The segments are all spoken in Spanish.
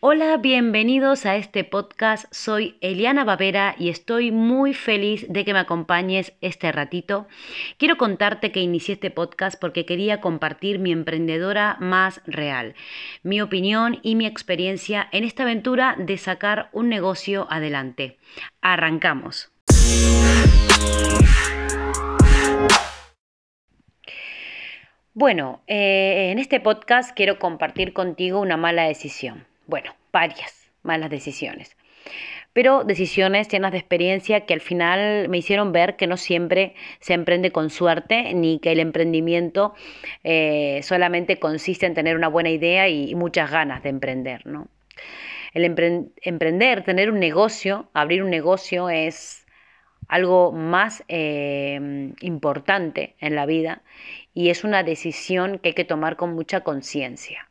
Hola, bienvenidos a este podcast. Soy Eliana Bavera y estoy muy feliz de que me acompañes este ratito. Quiero contarte que inicié este podcast porque quería compartir mi emprendedora más real, mi opinión y mi experiencia en esta aventura de sacar un negocio adelante. Arrancamos. Bueno, eh, en este podcast quiero compartir contigo una mala decisión bueno, varias malas decisiones. Pero decisiones llenas de experiencia que al final me hicieron ver que no siempre se emprende con suerte, ni que el emprendimiento eh, solamente consiste en tener una buena idea y, muchas ganas de emprender. ¿no? El emprender, tener un negocio, abrir un negocio es algo más eh, importante en la vida y es una decisión que hay que tomar con mucha conciencia.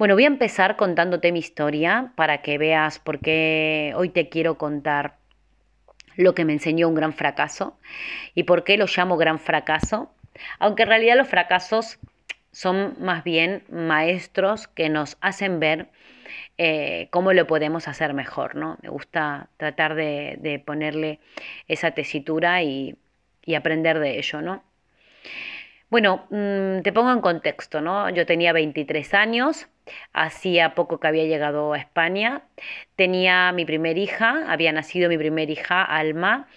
Bueno, voy a empezar contándote mi historia para que veas por qué hoy te quiero contar lo que me enseñó un gran fracaso y por qué lo llamo gran fracaso, aunque en realidad los fracasos son más bien maestros que nos hacen ver eh, cómo lo podemos hacer mejor, ¿no? Me gusta tratar de, ponerle esa tesitura y, y aprender de ello, ¿no? Bueno, mm, te pongo en contexto, ¿no? Yo tenía 23 años, hacía poco que había llegado a España, tenía mi primer hija, había nacido mi primer hija, Alma,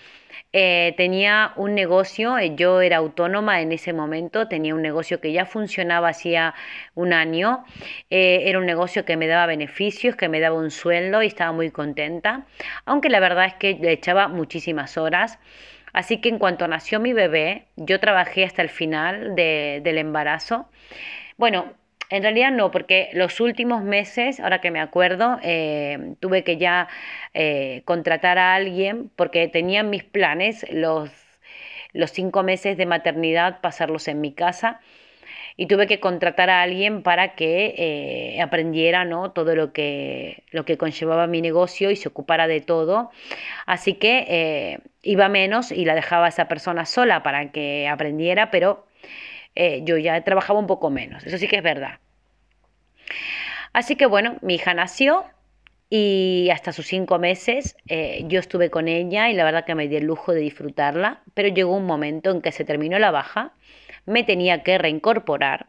eh, tenía un negocio, eh, yo era autónoma en ese momento, tenía un negocio que ya funcionaba hacía un año, eh, era un negocio que me daba beneficios, que me daba un sueldo y estaba muy contenta, aunque la verdad es que le echaba muchísimas horas. Así que en cuanto nació mi bebé, yo trabajé hasta el final del embarazo. Bueno, en realidad no, porque los últimos meses, ahora que me acuerdo, eh, tuve que ya eh, contratar a alguien porque tenía mis planes los, los cinco meses de maternidad pasarlos en mi casa y tuve que contratar a alguien para que eh, aprendiera ¿no? todo lo que, lo que conllevaba mi negocio y se ocupara de todo. Así que eh, iba menos y la dejaba a esa persona sola para que aprendiera, pero eh, yo ya trabajaba un poco menos, eso sí que es verdad. Así que bueno, mi hija nació y hasta sus cinco meses yo estuve con ella y la verdad que me di el lujo de disfrutarla, pero llegó un momento en que se terminó la baja me tenía que reincorporar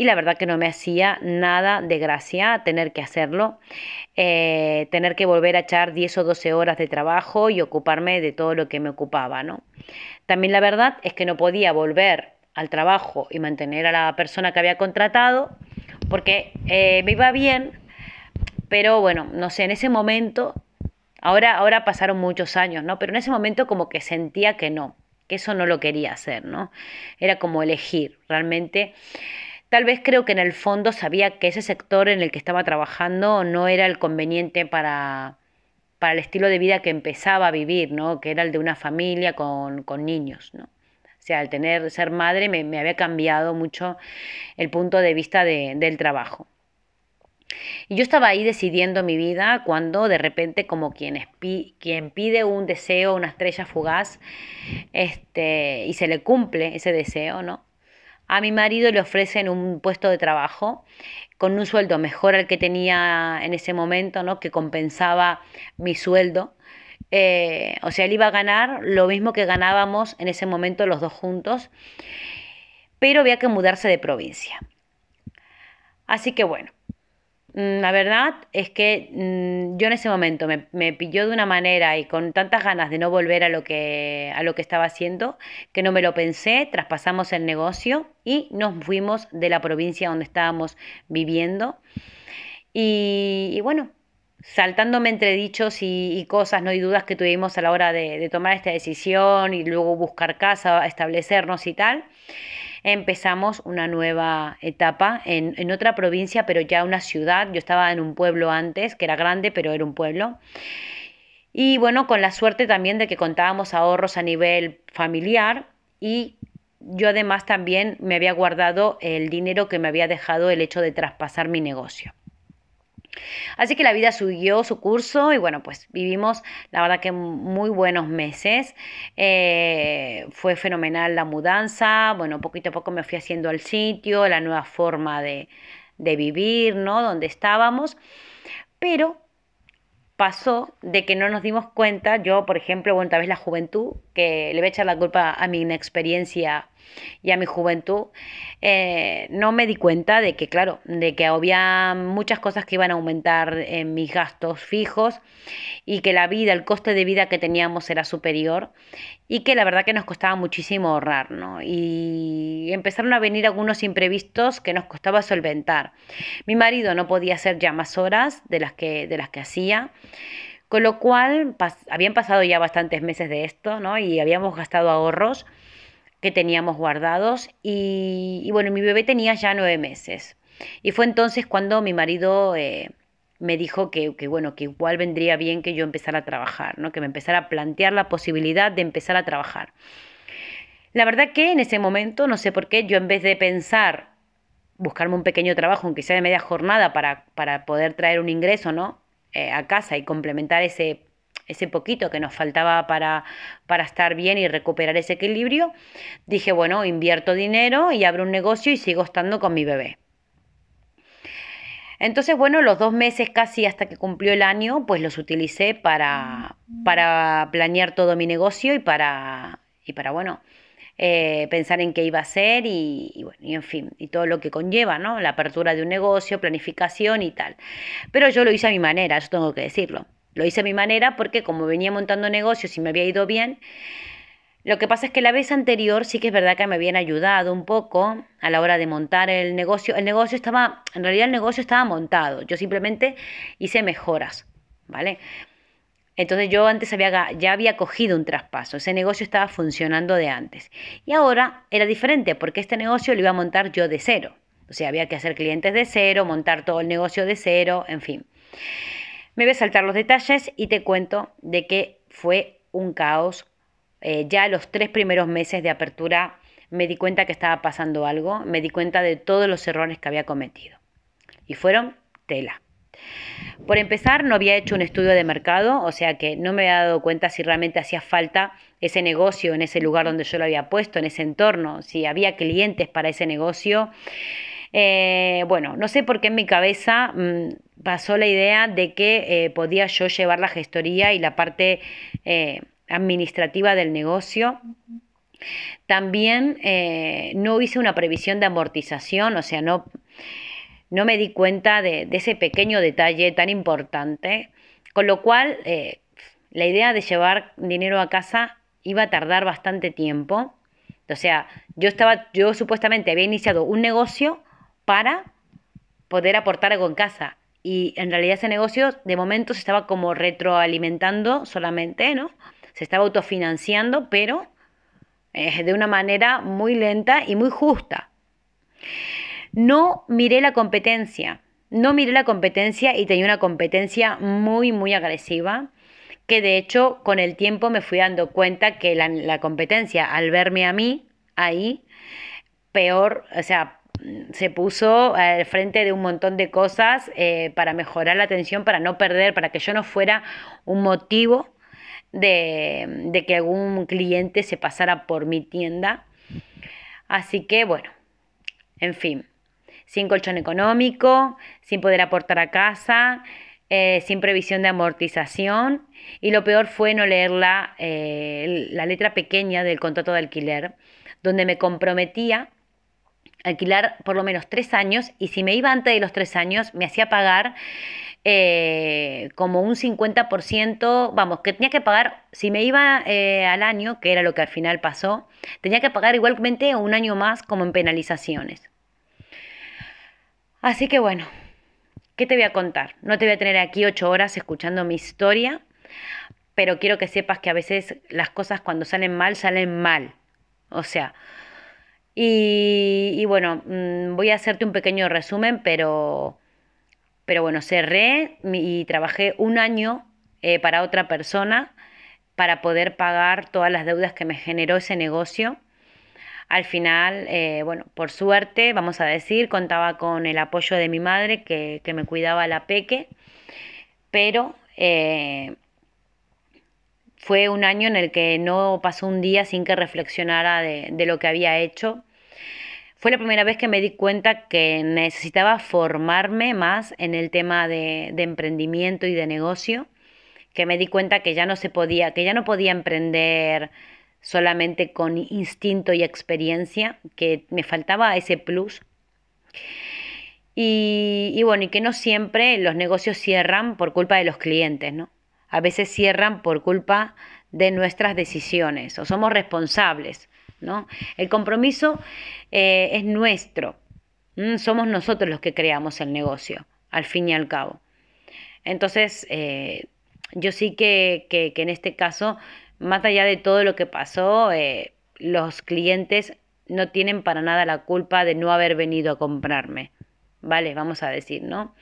y la verdad que no me hacía nada de gracia tener que hacerlo, eh, tener que volver a echar 10 o 12 horas de trabajo y ocuparme de todo lo que me ocupaba, ¿no? También la verdad es que no podía volver al trabajo y mantener a la persona que había contratado porque eh, me iba bien, pero bueno, no sé, en ese momento, ahora, ahora pasaron muchos años, ¿no? Pero en ese momento como que sentía que no, que eso no lo quería hacer, ¿no? Era como elegir, realmente. Tal vez creo que en el fondo sabía que ese sector en el que estaba trabajando no era el conveniente para, para el estilo de vida que empezaba a vivir, ¿no? Que era el de una familia con, niños, ¿no? O sea, al tener, ser madre me, había cambiado mucho el punto de vista del trabajo. Y yo estaba ahí decidiendo mi vida cuando de repente como quien, quien pide un deseo, una estrella fugaz, este, y se le cumple ese deseo, ¿no? A mi marido le ofrecen un puesto de trabajo con un sueldo mejor al que tenía en ese momento, ¿no? Que compensaba mi sueldo. Eh, o sea, él iba a ganar lo mismo que ganábamos en ese momento los dos juntos, pero había que mudarse de provincia. Así que bueno, la verdad es que mm, yo en ese momento me, pilló de una manera y con tantas ganas de no volver a lo que, a lo que estaba haciendo que no me lo pensé, traspasamos el negocio y nos fuimos de la provincia donde estábamos viviendo. Y, bueno, saltándome entre dichos y, cosas, no hay dudas que tuvimos a la hora de tomar esta decisión y luego buscar casa, establecernos y tal empezamos una nueva etapa en, otra provincia, pero ya una ciudad. Yo estaba en un pueblo antes, que era grande, pero era un pueblo. Y bueno, con la suerte también de que contábamos ahorros a nivel familiar y yo además también me había guardado el dinero que me había dejado el hecho de traspasar mi negocio. Así que la vida siguió su curso y bueno, pues vivimos la verdad que muy buenos meses. Eh, fue fenomenal la mudanza, bueno, poquito a poco me fui haciendo al sitio, la nueva forma de, de vivir, ¿no? Donde estábamos, pero pasó de que no nos dimos cuenta, yo por ejemplo, bueno, tal vez la juventud, que le voy a echar la culpa a mi inexperiencia y a mi juventud, eh, no me di cuenta de que, claro, de que había muchas cosas que iban a aumentar en mis gastos fijos y que la vida, el coste de vida que teníamos era superior y que la verdad que nos costaba muchísimo ahorrar, ¿no? Y empezaron a venir algunos imprevistos que nos costaba solventar. Mi marido no podía hacer ya más horas de las que, de las que hacía. Con lo cual, habían pasado ya bastantes meses de esto, ¿no? Y habíamos gastado ahorros que teníamos guardados y, bueno, mi bebé tenía ya nueve meses. Y fue entonces cuando mi marido eh, me dijo que, que, bueno, que igual vendría bien que yo empezara a trabajar, ¿no? que me empezara a plantear la posibilidad de empezar a trabajar. La verdad que en ese momento, no sé por qué, yo en vez de pensar buscarme un pequeño trabajo, aunque sea de media jornada, para, para poder traer un ingreso ¿no? Eh, a casa y complementar ese ese poquito que nos faltaba para, para estar bien y recuperar ese equilibrio, dije, bueno, invierto dinero y abro un negocio y sigo estando con mi bebé. Entonces, bueno, los dos meses casi hasta que cumplió el año, pues los utilicé para, para planear todo mi negocio y para, y para bueno, eh, pensar en qué iba a hacer y, y, bueno, y en fin, y todo lo que conlleva, ¿no? La apertura de un negocio, planificación y tal. Pero yo lo hice a mi manera, eso tengo que decirlo. Lo hice a mi manera porque como venía montando negocios y me había ido bien, lo que pasa es que la vez anterior sí que es verdad que me habían ayudado un poco a la hora de montar el negocio. El negocio estaba, en realidad el negocio estaba montado, yo simplemente hice mejoras, ¿vale? Entonces yo antes había, ya había cogido un traspaso, ese negocio estaba funcionando de antes. Y ahora era diferente porque este negocio lo iba a montar yo de cero. O sea, había que hacer clientes de cero, montar todo el negocio de cero, en fin. Me voy a saltar los detalles y te cuento de que fue un caos. Eh, ya los tres primeros meses de apertura me di cuenta que estaba pasando algo, me di cuenta de todos los errores que había cometido. Y fueron tela. Por empezar, no había hecho un estudio de mercado, o sea que no me había dado cuenta si realmente hacía falta ese negocio en ese lugar donde yo lo había puesto, en ese entorno, si había clientes para ese negocio. Eh, bueno, no sé por qué en mi cabeza mm, pasó la idea de que eh, podía yo llevar la gestoría y la parte eh, administrativa del negocio. También no hice una previsión de amortización, o sea, no, no me di cuenta de, de, ese pequeño detalle tan importante, con lo cual la idea de llevar dinero a casa iba a tardar bastante tiempo. O sea, yo estaba, yo supuestamente había iniciado un negocio para poder aportar algo en casa. Y en realidad ese negocio de momento se estaba como retroalimentando solamente, ¿no? Se estaba autofinanciando, pero eh, de una manera muy lenta y muy justa. No miré la competencia, no miré la competencia y tenía una competencia muy, muy agresiva, que de hecho con el tiempo me fui dando cuenta que la, la competencia al verme a mí ahí, peor, o sea, se puso al frente de un montón de cosas eh, para mejorar la atención, para no perder, para que yo no fuera un motivo de, que algún cliente se pasara por mi tienda. Así que bueno, en fin, sin colchón económico, sin poder aportar a casa, eh, sin previsión de amortización y lo peor fue no leer la, eh, la letra pequeña del contrato de alquiler, donde me comprometía alquilar por lo menos tres años y si me iba antes de los tres años me hacía pagar eh, como un 50%, vamos, que tenía que pagar, si me iba eh, al año, que era lo que al final pasó, tenía que pagar igualmente un año más como en penalizaciones. Así que bueno, ¿qué te voy a contar? No te voy a tener aquí ocho horas escuchando mi historia, pero quiero que sepas que a veces las cosas cuando salen mal, salen mal. O sea, y, bueno, mm, voy a hacerte un pequeño resumen, pero, pero bueno, cerré y trabajé un año eh, para otra persona para poder pagar todas las deudas que me generó ese negocio. Al final, eh, bueno, por suerte, vamos a decir, contaba con el apoyo de mi madre que, me cuidaba la peque, pero eh, fue un año en el que no pasó un día sin que reflexionara de, lo que había hecho. fue la primera vez que me di cuenta que necesitaba formarme más en el tema de, de emprendimiento y de negocio, que me di cuenta que ya no se podía, que ya no podía emprender solamente con instinto y experiencia, que me faltaba ese plus. Y, y, bueno, y que no siempre los negocios cierran por culpa de los clientes, ¿no? A veces cierran por culpa de nuestras decisiones o somos responsables, ¿no? El compromiso eh, es nuestro, somos nosotros los que creamos el negocio, al fin y al cabo. Entonces, eh, yo sí que, que, en este caso, más allá de todo lo que pasó, eh, los clientes no tienen para nada la culpa de no haber venido a comprarme, ¿vale? Vamos a decir, ¿no?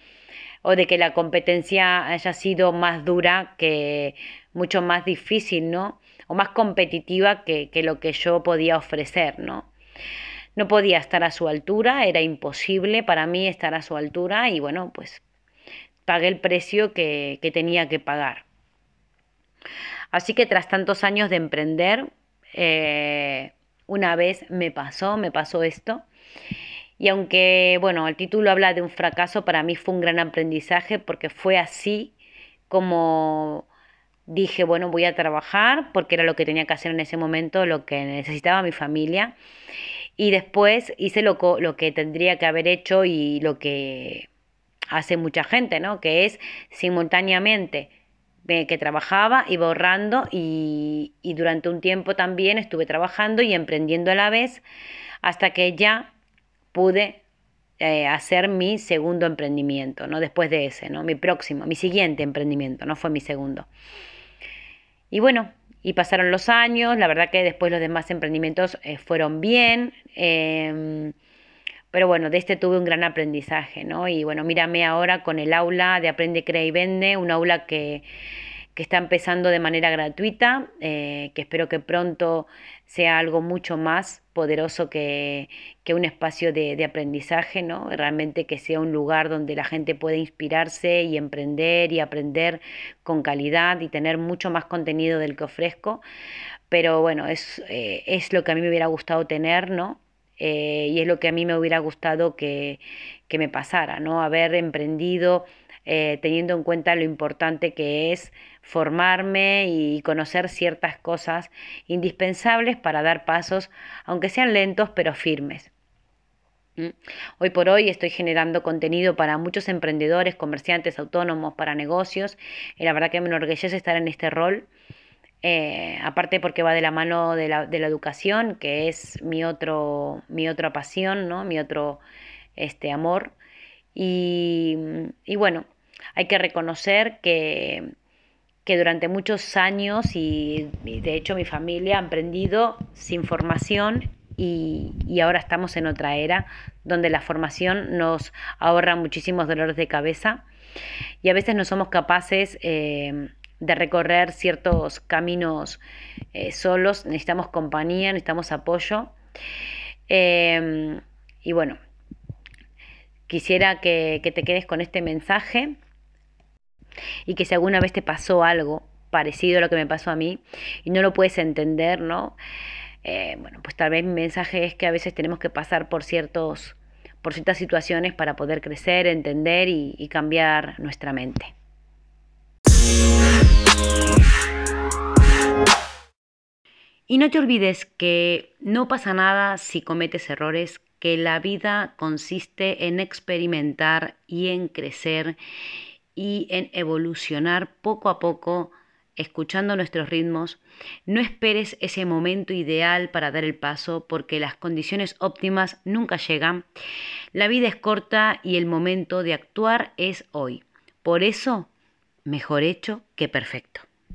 O de que la competencia haya sido más dura, que mucho más difícil, ¿no? O más competitiva que, que lo que yo podía ofrecer, ¿no? No podía estar a su altura, era imposible para mí estar a su altura y bueno, pues pagué el precio que, que tenía que pagar. Así que tras tantos años de emprender, eh, una vez me pasó, me pasó esto. Y aunque, bueno, el título habla de un fracaso, para mí fue un gran aprendizaje porque fue así como dije, bueno, voy a trabajar porque era lo que tenía que hacer en ese momento, lo que necesitaba mi familia. Y después hice lo, lo que tendría que haber hecho y lo que hace mucha gente, ¿no? Que es simultáneamente que trabajaba, iba ahorrando y, y, durante un tiempo también estuve trabajando y emprendiendo a la vez hasta que ya pude eh, hacer mi segundo emprendimiento, ¿no? Después de ese, ¿no? Mi próximo, mi siguiente emprendimiento, no fue mi segundo. Y bueno, y pasaron los años, la verdad que después los demás emprendimientos eh, fueron bien. Eh, pero bueno, de este tuve un gran aprendizaje, ¿no? Y bueno, mírame ahora con el aula de Aprende, Crea y Vende, un aula que, que está empezando de manera gratuita, eh, que espero que pronto sea algo mucho más poderoso que, que un espacio de, de, aprendizaje, ¿no? Realmente que sea un lugar donde la gente pueda inspirarse y emprender y aprender con calidad y tener mucho más contenido del que ofrezco. Pero bueno, es, eh, es lo que a mí me hubiera gustado tener, ¿no? Eh, y es lo que a mí me hubiera gustado que, que me pasara, ¿no? Haber emprendido eh, teniendo en cuenta lo importante que es formarme y conocer ciertas cosas indispensables para dar pasos, aunque sean lentos pero firmes. ¿Mm? Hoy por hoy estoy generando contenido para muchos emprendedores, comerciantes, autónomos, para negocios y la verdad que me enorgullece estar en este rol eh, aparte porque va de la mano de la, de la, educación, que es mi, otro, mi otra pasión, ¿no? mi otro este, amor. Y, y bueno, hay que reconocer que, que durante muchos años y, de hecho mi familia ha emprendido sin formación y, y, ahora estamos en otra era donde la formación nos ahorra muchísimos dolores de cabeza y a veces no somos capaces eh, de recorrer ciertos caminos eh, solos, necesitamos compañía, necesitamos apoyo. Eh, y bueno, quisiera que, que, te quedes con este mensaje y que si alguna vez te pasó algo parecido a lo que me pasó a mí y no lo puedes entender, ¿no? Eh, bueno, pues tal vez mi mensaje es que a veces tenemos que pasar por ciertos por ciertas situaciones para poder crecer, entender y, y cambiar nuestra mente. Y no te olvides que no pasa nada si cometes errores, que la vida consiste en experimentar y en crecer y en evolucionar poco a poco, escuchando nuestros ritmos. No esperes ese momento ideal para dar el paso porque las condiciones óptimas nunca llegan. La vida es corta y el momento de actuar es hoy. Por eso, mejor hecho que perfecto.